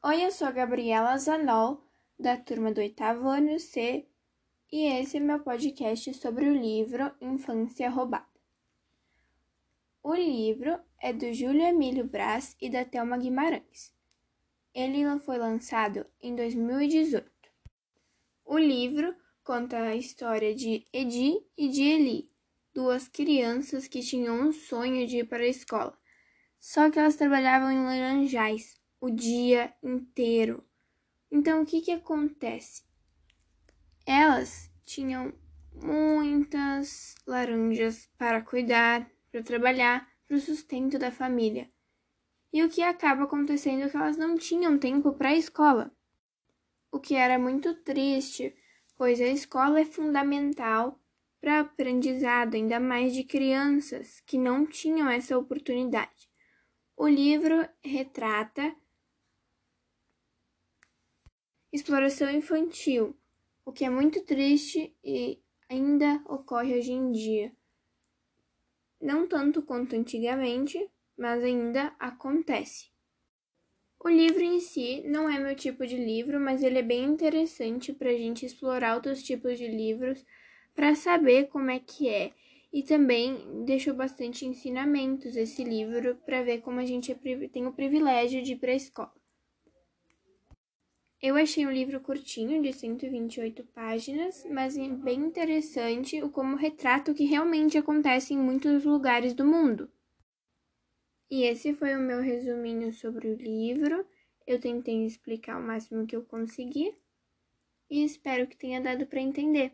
Oi, eu sou a Gabriela Zanol, da turma do oitavo ano C, e esse é meu podcast sobre o livro Infância Roubada. O livro é do Júlio Emílio Brás e da Thelma Guimarães. Ele foi lançado em 2018. O livro conta a história de Edi e de Eli, duas crianças que tinham um sonho de ir para a escola, só que elas trabalhavam em laranjais o dia inteiro. Então, o que, que acontece? Elas tinham muitas laranjas para cuidar, para trabalhar, para o sustento da família. E o que acaba acontecendo é que elas não tinham tempo para a escola, o que era muito triste, pois a escola é fundamental para aprendizado, ainda mais de crianças que não tinham essa oportunidade. O livro retrata exploração infantil, o que é muito triste e ainda ocorre hoje em dia. Não tanto quanto antigamente, mas ainda acontece. O livro em si não é meu tipo de livro, mas ele é bem interessante para a gente explorar outros tipos de livros para saber como é que é. E também deixou bastante ensinamentos esse livro para ver como a gente é, tem o privilégio de ir para a escola. Eu achei um livro curtinho, de 128 páginas, mas bem interessante o como retrata o que realmente acontece em muitos lugares do mundo. E esse foi o meu resuminho sobre o livro. Eu tentei explicar o máximo que eu consegui e espero que tenha dado para entender.